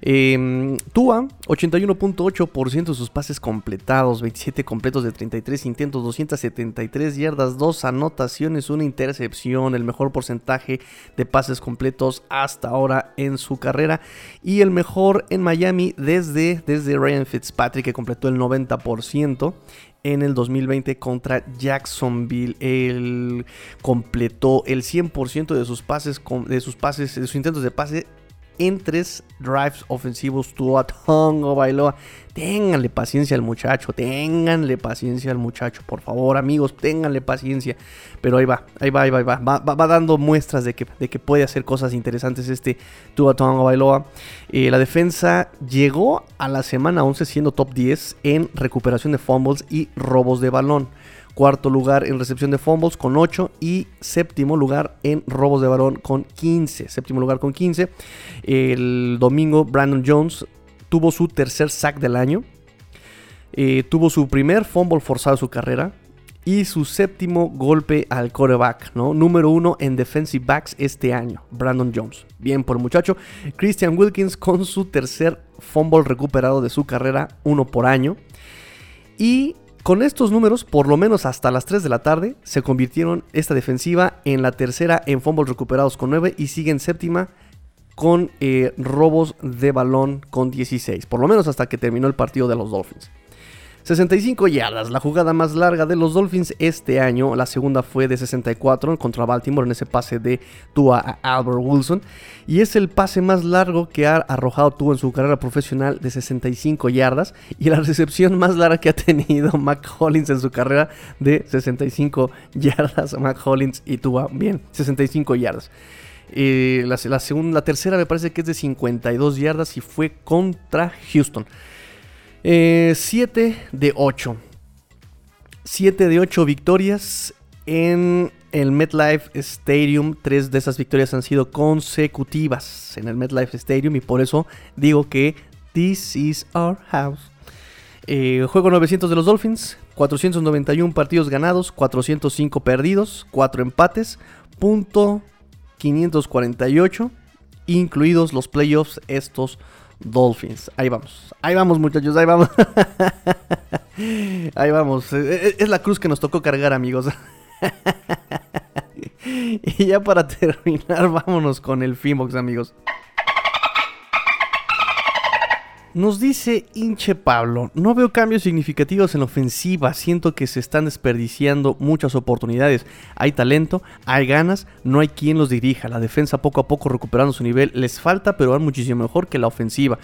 Eh, Tua, 81.8% de sus pases completados, 27 completos de 33 intentos, 273 yardas, 2 anotaciones, una intercepción, el mejor porcentaje de pases completos hasta ahora en su carrera y el mejor en Miami desde, desde Ryan Fitzpatrick que completó el 90% en el 2020 contra Jacksonville. Él completó el 100% de sus pases, de sus pases, de sus intentos de pase en tres drives ofensivos tuvo a Tongo Bailoa. Ténganle paciencia al muchacho, ténganle paciencia al muchacho, por favor, amigos, ténganle paciencia. Pero ahí va, ahí va, ahí va, ahí va. Va, dando muestras de que, de que, puede hacer cosas interesantes este Tua Tongo Bailoa. Eh, la defensa llegó a la semana 11 siendo top 10 en recuperación de fumbles y robos de balón cuarto lugar en recepción de fumbles con 8 y séptimo lugar en robos de balón con 15. Séptimo lugar con 15. El domingo Brandon Jones tuvo su tercer sack del año. Eh, tuvo su primer fumble forzado de su carrera y su séptimo golpe al coreback, ¿no? Número uno en defensive backs este año, Brandon Jones. Bien por el muchacho. Christian Wilkins con su tercer fumble recuperado de su carrera, uno por año. Y con estos números, por lo menos hasta las 3 de la tarde, se convirtieron esta defensiva en la tercera en fumbles recuperados con 9 y siguen séptima con eh, robos de balón con 16. Por lo menos hasta que terminó el partido de los Dolphins. 65 yardas, la jugada más larga de los Dolphins este año. La segunda fue de 64 contra Baltimore en ese pase de Tua a Albert Wilson. Y es el pase más largo que ha arrojado Tua en su carrera profesional de 65 yardas. Y la recepción más larga que ha tenido Mac Hollins en su carrera de 65 yardas. Mac Hollins y Tua, bien, 65 yardas. Eh, la, segunda, la tercera me parece que es de 52 yardas y fue contra Houston. 7 eh, de 8. 7 de 8 victorias en el MetLife Stadium. Tres de esas victorias han sido consecutivas en el MetLife Stadium y por eso digo que this is our house. Eh, juego 900 de los Dolphins, 491 partidos ganados, 405 perdidos, 4 empates, punto 548, incluidos los playoffs estos Dolphins. Ahí vamos. Ahí vamos, muchachos. Ahí vamos. ahí vamos. E, e, es la cruz que nos tocó cargar, amigos. y ya para terminar, vámonos con el Fimox, amigos. Nos dice hinche Pablo, no veo cambios significativos en la ofensiva, siento que se están desperdiciando muchas oportunidades. Hay talento, hay ganas, no hay quien los dirija. La defensa poco a poco recuperando su nivel les falta, pero van muchísimo mejor que la ofensiva.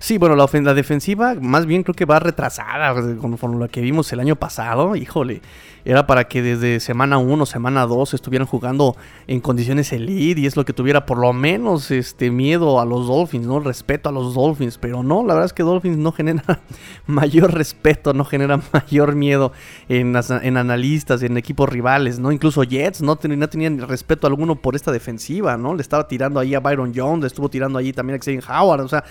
Sí, bueno, la, defensiva más bien creo que va retrasada con lo que vimos el año pasado. Híjole, era para que desde semana 1, semana 2 estuvieran jugando en condiciones elite y es lo que tuviera por lo menos este miedo a los Dolphins, ¿no? Respeto a los Dolphins, pero no, la verdad es que Dolphins no genera mayor respeto, no genera mayor miedo en, en analistas, en equipos rivales, ¿no? Incluso Jets no, no tenían respeto alguno por esta defensiva, ¿no? Le estaba tirando ahí a Byron Jones, le estuvo tirando allí también a Xavier Howard, o sea,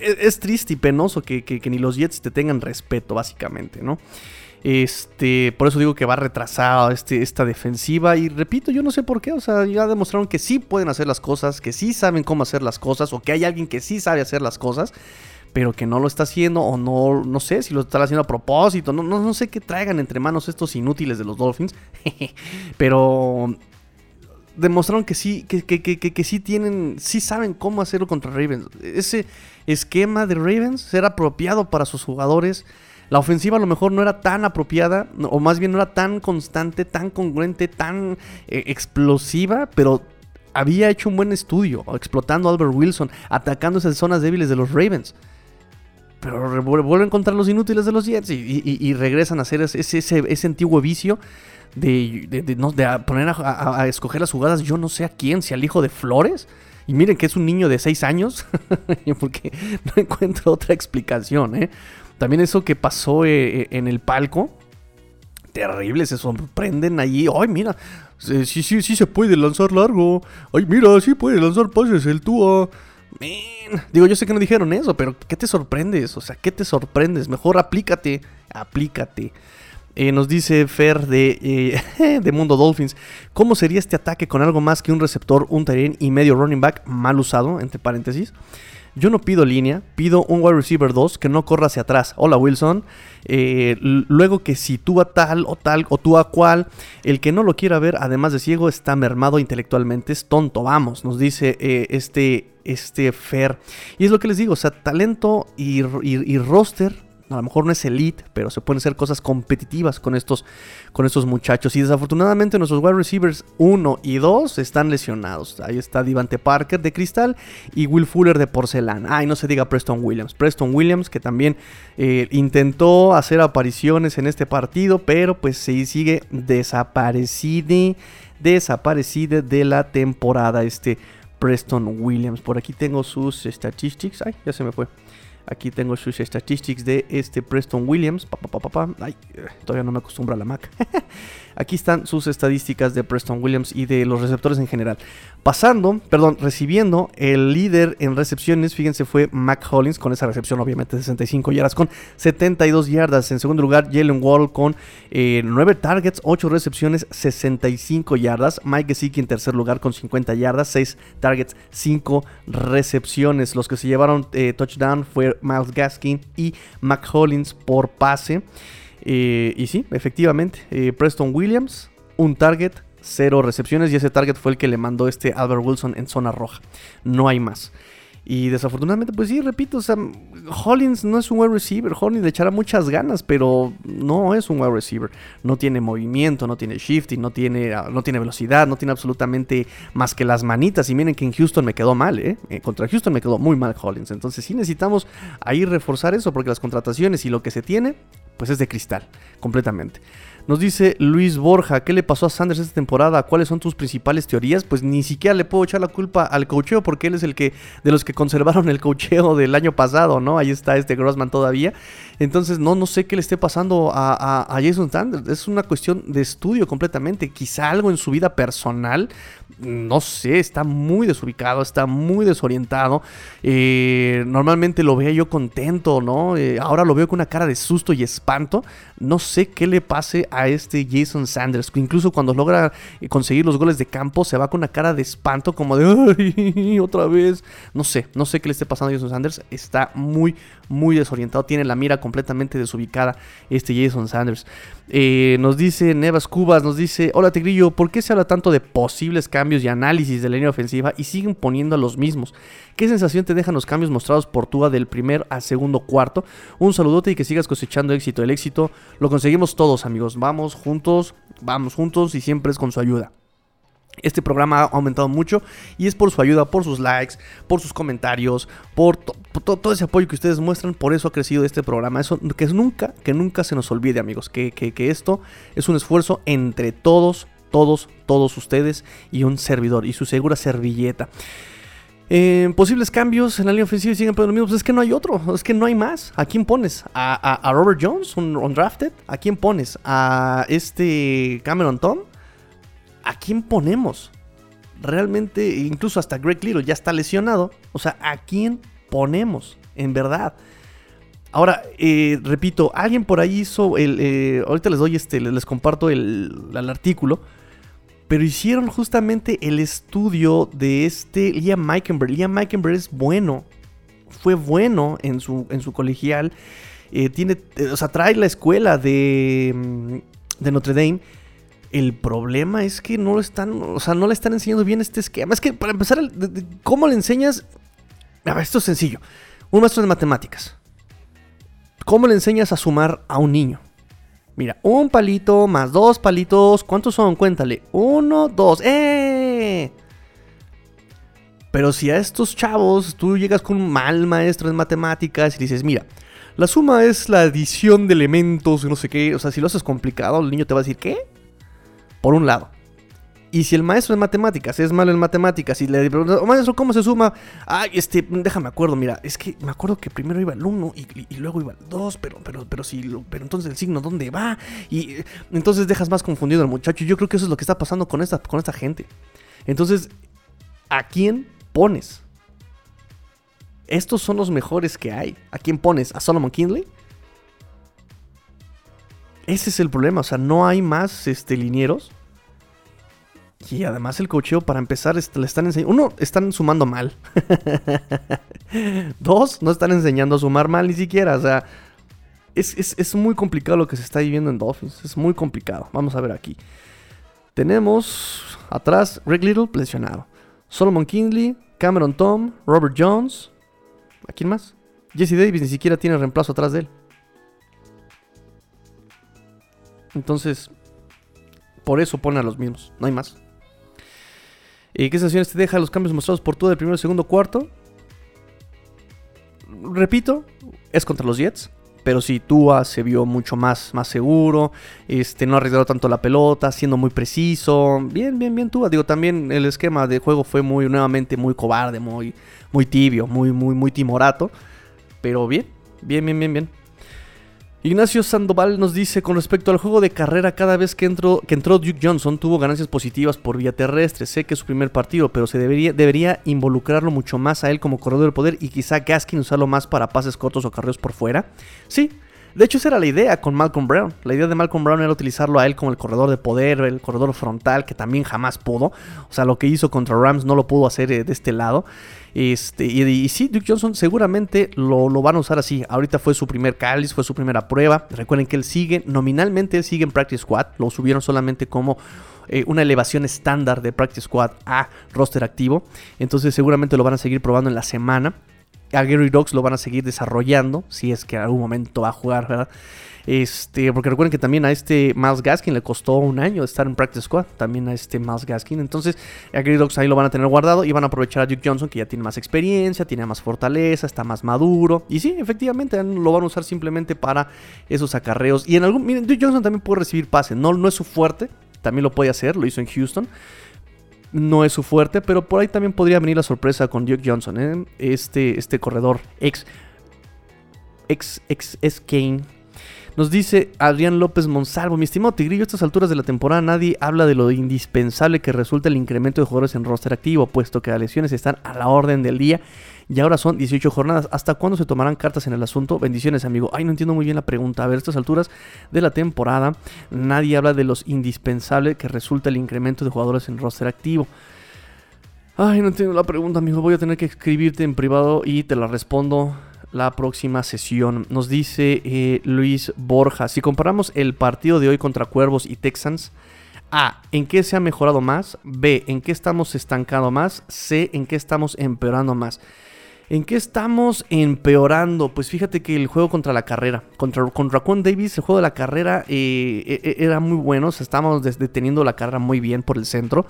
es, es triste y penoso que, que, que ni los Jets te tengan respeto, básicamente, ¿no? Este, por eso digo que va retrasada este, esta defensiva. Y repito, yo no sé por qué. O sea, ya demostraron que sí pueden hacer las cosas, que sí saben cómo hacer las cosas, o que hay alguien que sí sabe hacer las cosas, pero que no lo está haciendo, o no, no sé si lo están haciendo a propósito. No, no, sé qué traigan entre manos estos inútiles de los Dolphins. pero demostraron que sí, que, que, que, que, sí tienen, sí saben cómo hacerlo contra Ravens. Ese esquema de Ravens era apropiado para sus jugadores. La ofensiva a lo mejor no era tan apropiada, o más bien no era tan constante, tan congruente, tan eh, explosiva, pero había hecho un buen estudio, explotando a Albert Wilson, atacando esas zonas débiles de los Ravens. Pero vuelven a encontrar los inútiles de los Jets y, regresan a hacer ese, antiguo vicio de, de, poner a, a, escoger las jugadas, yo no sé a quién, si al hijo de Flores. Y miren que es un niño de 6 años, porque no encuentro otra explicación, ¿eh? También eso que pasó eh, eh, en el palco. Terrible, se sorprenden allí. Ay, mira, sí, sí, sí se puede lanzar largo. Ay, mira, sí puede lanzar pases el Tua. Digo, yo sé que no dijeron eso, pero ¿qué te sorprendes? O sea, ¿qué te sorprendes? Mejor aplícate, aplícate. Eh, nos dice Fer de, de, Mundo Dolphins, ¿cómo sería este ataque con algo más que un receptor, un terreno y medio running back mal usado, entre paréntesis? Yo no pido línea, pido un wide receiver 2 que no corra hacia atrás. Hola Wilson. Eh, luego que si tú a tal o tal o tú a cual, el que no lo quiera ver, además de ciego, está mermado intelectualmente, es tonto, vamos, nos dice eh, este, este Fer. Y es lo que les digo, o sea, talento y, y roster a lo mejor no es elite, pero se pueden hacer cosas competitivas con estos, con estos muchachos. Y desafortunadamente nuestros wide receivers 1 y 2 están lesionados. Ahí está Divante Parker de cristal y Will Fuller de porcelana. Ay, no se diga Preston Williams. Preston Williams que también eh, intentó hacer apariciones en este partido, pero pues se sigue desaparecido, desaparecido de la temporada este Preston Williams. Por aquí tengo sus statistics. Ay, ya se me fue. Aquí tengo sus statistics de este Preston Williams. Pa, Ay, todavía no me acostumbro a la Mac. Aquí están sus estadísticas de Preston Williams y de los receptores en general. Pasando, perdón, recibiendo el líder en recepciones, fíjense, fue Mac Hollins con esa recepción, obviamente, 65 yardas con 72 yardas. En segundo lugar, Jalen Wall con 9 eh, targets, 8 recepciones, 65 yardas. Mike Gesicki en tercer lugar con 50 yardas, 6 targets, 5 recepciones. Los que se llevaron eh, touchdown fue Miles Gaskin y Mac Hollins por pase. Eh, y sí, efectivamente, Preston Williams, un target, cero recepciones y ese target fue el que le mandó este Albert Wilson en zona roja. No hay más. Y desafortunadamente, pues sí, repito, o sea, Hollins no es un wide receiver. Hollins le echará muchas ganas, pero no es un wide receiver. No tiene movimiento, no tiene shifting, no tiene, ah, no tiene velocidad, no tiene absolutamente más que las manitas. Y miren que en Houston me quedó mal, ¿eh? ¿eh? Contra Houston me quedó muy mal Hollins. Entonces sí necesitamos ahí reforzar eso, porque las contrataciones y lo que se tiene, pues es de cristal, completamente. Nos dice Luis Borja, ¿qué le pasó a Sanders esta temporada? ¿Cuáles son tus principales teorías? Pues ni siquiera le puedo echar la culpa al cocheo porque él es el que de los que conservaron el cocheo del año pasado, ¿no? Ahí está este Grossman todavía. Entonces no, no sé qué le esté pasando a, Jason Sanders. Es una cuestión de estudio completamente. Quizá algo en su vida personal no sé, está muy desubicado, está muy desorientado. Eh, normalmente lo veía yo contento, ¿no? Eh, ahora lo veo con una cara de susto y espanto. No sé qué le pase a este Jason Sanders. Incluso cuando logra eh, conseguir los goles de campo, se va con una cara de espanto, como de otra vez! No sé, no sé qué le esté pasando a Jason Sanders. Está muy, muy desorientado. Tiene la mira completamente desubicada este Jason Sanders. nos dice Nevas Cubas, nos dice: Hola Tigrillo, ¿por qué se habla tanto de posibles cambios? y análisis de la línea ofensiva y siguen poniendo a los mismos. ¿Qué sensación te dejan los cambios mostrados por Tua del primer al segundo cuarto? Un saludote y que sigas cosechando éxito. El éxito lo conseguimos todos, amigos. Vamos juntos, vamos juntos y siempre es con su ayuda. Este programa ha aumentado mucho y es por su ayuda, por sus likes, por sus comentarios, por, todo ese apoyo que ustedes muestran. Por eso ha crecido este programa. Eso que nunca, que nunca se nos olvide, amigos, que, esto es un esfuerzo entre todos todos, todos ustedes y un servidor y su segura servilleta. Eh, posibles cambios en la línea ofensiva y siguen poniendo lo mismo. Pues es que no hay otro, es que no hay más. ¿A quién pones? ¿A, Robert Jones, un undrafted? ¿A quién pones? ¿A este Cameron Tom? ¿A quién ponemos? Realmente, incluso hasta Greg Little ya está lesionado. O sea, ¿a quién ponemos? En verdad. Ahora, eh, repito, alguien por ahí hizo el. Eh, ahorita les doy este, les, comparto el, artículo pero hicieron justamente el estudio de este Liam Meikenberg. Liam Meikenberg es bueno, fue bueno en su, en su colegial, eh, tiene, o sea, trae la escuela de, de Notre Dame. El problema es que no lo están, o sea, no le están enseñando bien este esquema. Es que para empezar, ¿cómo le enseñas? A ver, esto es sencillo. Un maestro de matemáticas. ¿Cómo le enseñas a sumar a un niño? Mira, un palito más dos palitos. ¿Cuántos son? Cuéntale. Uno, dos. ¡Eh! Pero si a estos chavos tú llegas con un mal maestro en matemáticas y dices, mira, la suma es la adición de elementos, no sé qué. O sea, si lo haces complicado, el niño te va a decir, ¿qué? Por un lado. Y si el maestro de matemáticas es malo en matemáticas y le preguntas, maestro, ¿cómo se suma? Ay, este, déjame acuerdo, mira, es que me acuerdo que primero iba el 1 y, luego iba el 2, pero, pero, pero, si, pero entonces el signo, ¿dónde va? Y entonces dejas más confundido al muchacho. Yo creo que eso es lo que está pasando con esta, con esta gente. Entonces, ¿a quién pones? Estos son los mejores que hay. ¿A quién pones? ¿A Solomon Kinley? Ese es el problema, o sea, no hay más este, linieros y además el cocheo, para empezar, le están enseñando... Uno, están sumando mal. Dos, no están enseñando a sumar mal ni siquiera. O sea, es, muy complicado lo que se está viviendo en Dolphins. Es muy complicado. Vamos a ver aquí. Tenemos atrás Rick Little lesionado. Solomon Kingley, Cameron Tom, Robert Jones. ¿A quién más? Jesse Davis ni siquiera tiene reemplazo atrás de él. Entonces, por eso pone a los mismos. No hay más. ¿Y qué sensaciones te deja los cambios mostrados por todo el primero, segundo, cuarto? Repito, es contra los Jets. Pero si Tua se vio mucho más, más seguro, este, no arriesgado tanto la pelota, siendo muy preciso. Bien, bien, bien Tua. Digo, también el esquema de juego fue muy, nuevamente, muy cobarde, muy, muy tibio, muy, muy, muy timorato. Pero bien, bien, bien, bien, bien. Ignacio Sandoval nos dice, con respecto al juego de carrera, cada vez que entró, que entró Duke Johnson tuvo ganancias positivas por vía terrestre. Sé que es su primer partido, pero se debería, debería involucrarlo mucho más a él como corredor del poder y quizá Gaskin usarlo más para pases cortos o carreos por fuera. Sí, de hecho, esa era la idea con Malcolm Brown. La idea de Malcolm Brown era utilizarlo a él como el corredor de poder, el corredor frontal, que también jamás pudo. O sea, lo que hizo contra Rams no lo pudo hacer eh, de este lado. Este, y, sí, Duke Johnson seguramente lo, van a usar así. Ahorita fue su primer cáliz, fue su primera prueba. Recuerden que él sigue, nominalmente él sigue en Practice Squad. Lo subieron solamente como eh, una elevación estándar de Practice Squad a roster activo. Entonces seguramente lo van a seguir probando en la semana a Gary Dogs lo van a seguir desarrollando, si es que en algún momento va a jugar, ¿verdad? Este, porque recuerden que también a este Miles Gaskin le costó un año estar en Practice Squad, también a este Miles Gaskin. Entonces, a Gary Dogs ahí lo van a tener guardado y van a aprovechar a Duke Johnson, que ya tiene más experiencia, tiene más fortaleza, está más maduro. Y sí, efectivamente, lo van a usar simplemente para esos acarreos. Y en algún. Miren, Duke Johnson también puede recibir pases, no, no es su fuerte, también lo puede hacer, lo hizo en Houston no es su fuerte, pero por ahí también podría venir la sorpresa con Duke Johnson, ¿eh? este, este corredor ex, ex, ex, ex Kane. Nos dice Adrián López Monsalvo, mi estimado Tigrillo, a estas alturas de la temporada nadie habla de lo indispensable que resulta el incremento de jugadores en roster activo, puesto que las lesiones están a la orden del día y ahora son 18 jornadas. ¿Hasta cuándo se tomarán cartas en el asunto? Bendiciones, amigo. Ay, no entiendo muy bien la pregunta. A ver, a estas alturas de la temporada, nadie habla de los indispensables que resulta el incremento de jugadores en roster activo. Ay, no entiendo la pregunta, amigo. Voy a tener que escribirte en privado y te la respondo la próxima sesión. Nos dice eh, Luis Borja, si comparamos el partido de hoy contra Cuervos y Texans, A, ¿en qué se ha mejorado más? B, ¿en qué estamos estancando más? C, ¿en qué estamos empeorando más? ¿En qué estamos empeorando? Pues fíjate que el juego contra la carrera, contra, contra Davis, el juego de la carrera eh, e, e, era muy bueno, o estábamos deteniendo la carrera muy bien por el centro.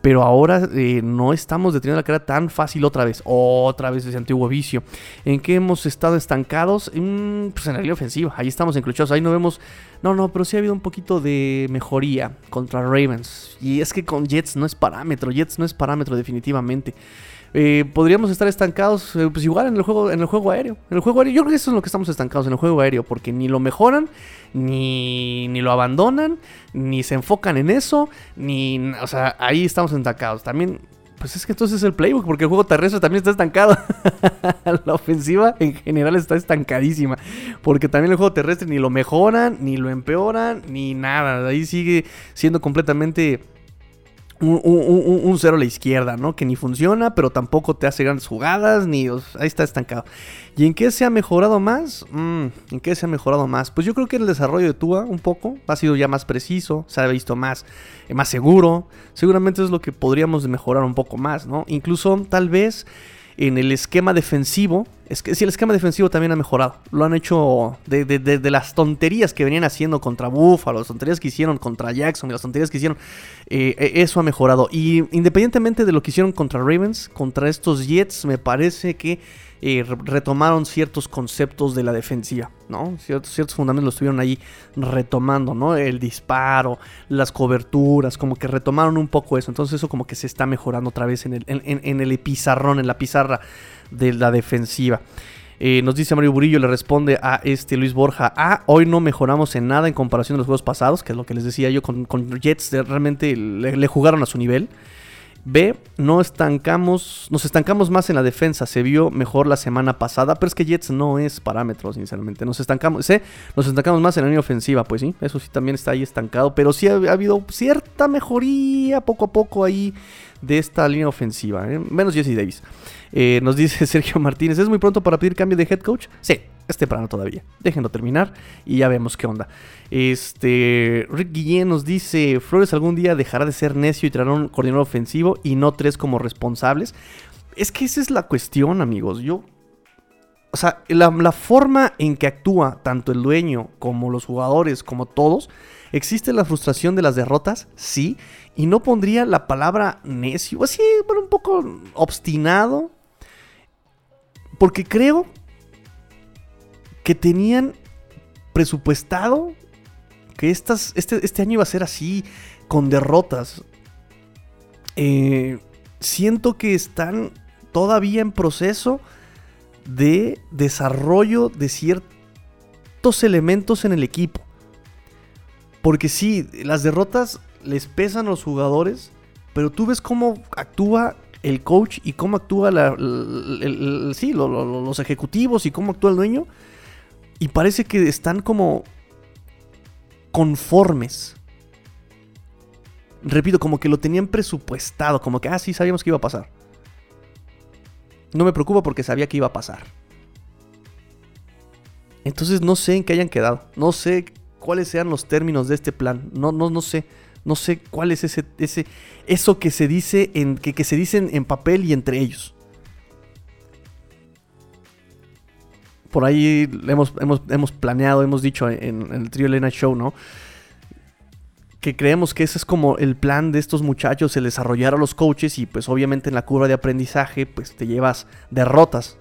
Pero ahora eh, no estamos deteniendo la carrera tan fácil otra vez. Otra vez ese antiguo vicio. ¿En qué hemos estado estancados? Mm, pues en la línea ofensiva. Ahí estamos encruchados. Ahí no vemos. No, no, pero sí ha habido un poquito de mejoría contra Ravens. Y es que con Jets no es parámetro. Jets no es parámetro definitivamente. Eh, podríamos estar estancados, eh, pues igual en el juego, en el juego aéreo. En el juego aéreo, yo creo que eso es lo que estamos estancados en el juego aéreo, porque ni lo mejoran, ni, ni lo abandonan, ni se enfocan en eso, ni, o sea, ahí estamos estancados. También, pues es que entonces es el playbook, porque el juego terrestre también está estancado. la ofensiva en general está estancadísima, porque también el juego terrestre ni lo mejoran, ni lo empeoran, ni nada. Ahí sigue siendo completamente un, cero a la izquierda, ¿no? Que ni funciona, pero tampoco te hace grandes jugadas, ni ahí está estancado. ¿Y en qué se ha mejorado más? Mm, ¿En qué se ha mejorado más? Pues yo creo que el desarrollo de Tua un poco ha sido ya más preciso, se ha visto más, eh, más seguro. Seguramente es lo que podríamos mejorar un poco más, ¿no? Incluso tal vez en el esquema defensivo. Es que si el esquema defensivo también ha mejorado. Lo han hecho de, las tonterías que venían haciendo contra Buffalo, las tonterías que hicieron contra Jackson las tonterías que hicieron. Eh, eh, eso ha mejorado. Y independientemente de lo que hicieron contra Ravens, contra estos Jets, me parece que eh, retomaron ciertos conceptos de la defensiva, ¿no? Ciertos, ciertos fundamentos los estuvieron ahí retomando, ¿no? El disparo, las coberturas, como que retomaron un poco eso. Entonces eso como que se está mejorando otra vez en el, en, el pizarrón, en la pizarra de la defensiva. Eh, nos dice Mario Burillo, le responde a este Luis Borja. Ah, hoy no mejoramos en nada en comparación a los juegos pasados, que es lo que les decía yo con, Jets, realmente le, jugaron a su nivel. B, no estancamos, nos estancamos más en la defensa, se vio mejor la semana pasada, pero es que Jets no es parámetro, sinceramente. Nos estancamos, C, nos estancamos más en la línea ofensiva, pues sí, eso sí también está ahí estancado, pero sí ha, habido cierta mejoría poco a poco ahí de esta línea ofensiva, ¿eh? menos Jesse Davis. Eh, nos dice Sergio Martínez, ¿es muy pronto para pedir cambio de head coach? Sí, es temprano todavía. Déjenlo terminar y ya vemos qué onda. Este, Rick Guillén nos dice, Flores algún día dejará de ser necio y traerá un coordinador ofensivo y no tres como responsables. Es que esa es la cuestión, amigos. Yo... O sea, la, la forma en que actúa tanto el dueño como los jugadores, como todos, ¿existe la frustración de las derrotas? Sí. Y no pondría la palabra necio, así, bueno, un poco obstinado. Porque creo que tenían presupuestado que estas, este, este, año iba a ser así, con derrotas. Eh, siento que están todavía en proceso de desarrollo de ciertos elementos en el equipo. Porque sí, las derrotas les pesan a los jugadores, pero tú ves cómo actúa el coach y cómo actúa sí, los ejecutivos y cómo actúa el dueño. Y parece que están como conformes. Repito, como que lo tenían presupuestado, como que, ah, sí, sabíamos que iba a pasar. No me preocupa porque sabía que iba a pasar. Entonces no sé en qué hayan quedado. No sé cuáles sean los términos de este plan. No, no, no sé. No sé cuál es ese, ese eso que se dice en, que, se dicen en papel y entre ellos. Por ahí hemos, hemos, planeado, hemos dicho en, en el Trio Elena Show, ¿no? que creemos que ese es como el plan de estos muchachos, el desarrollar a los coaches y pues obviamente en la curva de aprendizaje pues te llevas derrotas.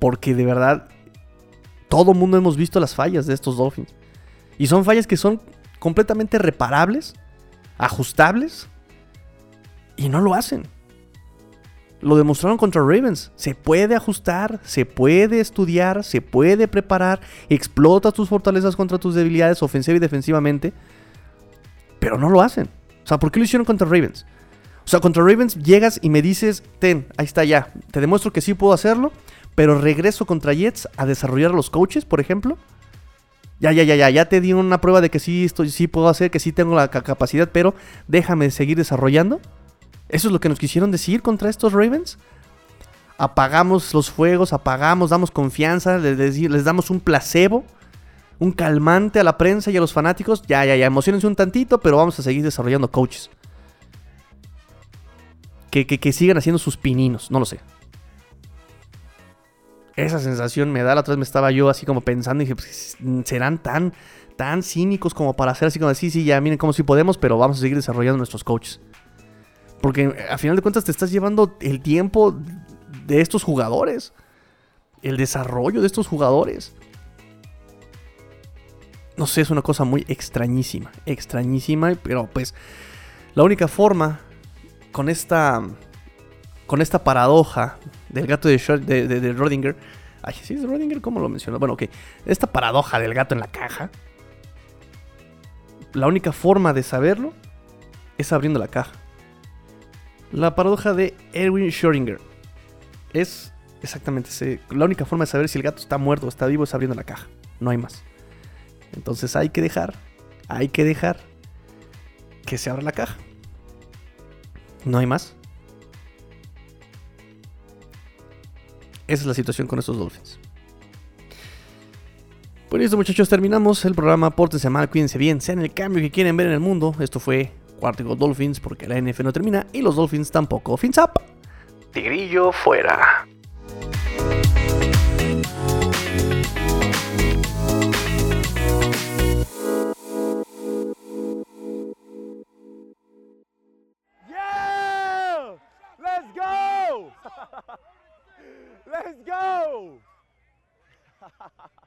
Porque de verdad todo mundo hemos visto las fallas de estos Dolphins. Y son fallas que son completamente reparables, ajustables y no lo hacen. Lo demostraron contra Ravens. Se puede ajustar, se puede estudiar, se puede preparar. Explota tus fortalezas contra tus debilidades ofensiva y defensivamente. Pero no lo hacen. O sea, ¿por qué lo hicieron contra Ravens? O sea, contra Ravens llegas y me dices, ten, ahí está ya. Te demuestro que sí puedo hacerlo. Pero regreso contra Jets a desarrollar a los coaches, por ejemplo. Ya, ya, ya, ya, ya te di una prueba de que sí, estoy, sí puedo hacer, que sí tengo la capacidad, pero déjame seguir desarrollando. Eso es lo que nos quisieron decir contra estos Ravens. Apagamos los fuegos, apagamos, damos confianza, les, damos un placebo, un calmante a la prensa y a los fanáticos. Ya, ya, ya, emocionense un tantito, pero vamos a seguir desarrollando coaches. Que, que, sigan haciendo sus pininos, no lo sé. Esa sensación me da, la otra vez me estaba yo así como pensando y dije, pues, serán tan, tan cínicos como para hacer así como, sí, sí, ya miren cómo sí podemos, pero vamos a seguir desarrollando nuestros coaches. Porque a final de cuentas te estás llevando el tiempo de estos jugadores. El desarrollo de estos jugadores. No sé, es una cosa muy extrañísima. Extrañísima, pero pues la única forma con esta con esta paradoja del gato de, de, de. Ay, ¿sí es Rodinger? ¿Cómo lo mencionó? Bueno, ok. Esta paradoja del gato en la caja. La única forma de saberlo es abriendo la caja. La paradoja de Erwin Schrödinger. Es exactamente ese, la única forma de saber si el gato está muerto o está vivo es abriendo la caja. No hay más. Entonces hay que dejar, hay que dejar que se abra la caja. No hay más. Esa es la situación con estos Dolphins. Por eso muchachos terminamos el programa. Pórtense mal, cuídense bien, sean el cambio que quieren ver en el mundo. Esto fue Cuartico Dolphins porque la NF no termina y los Dolphins tampoco. Fins up. Tigrillo fuera. Let's go!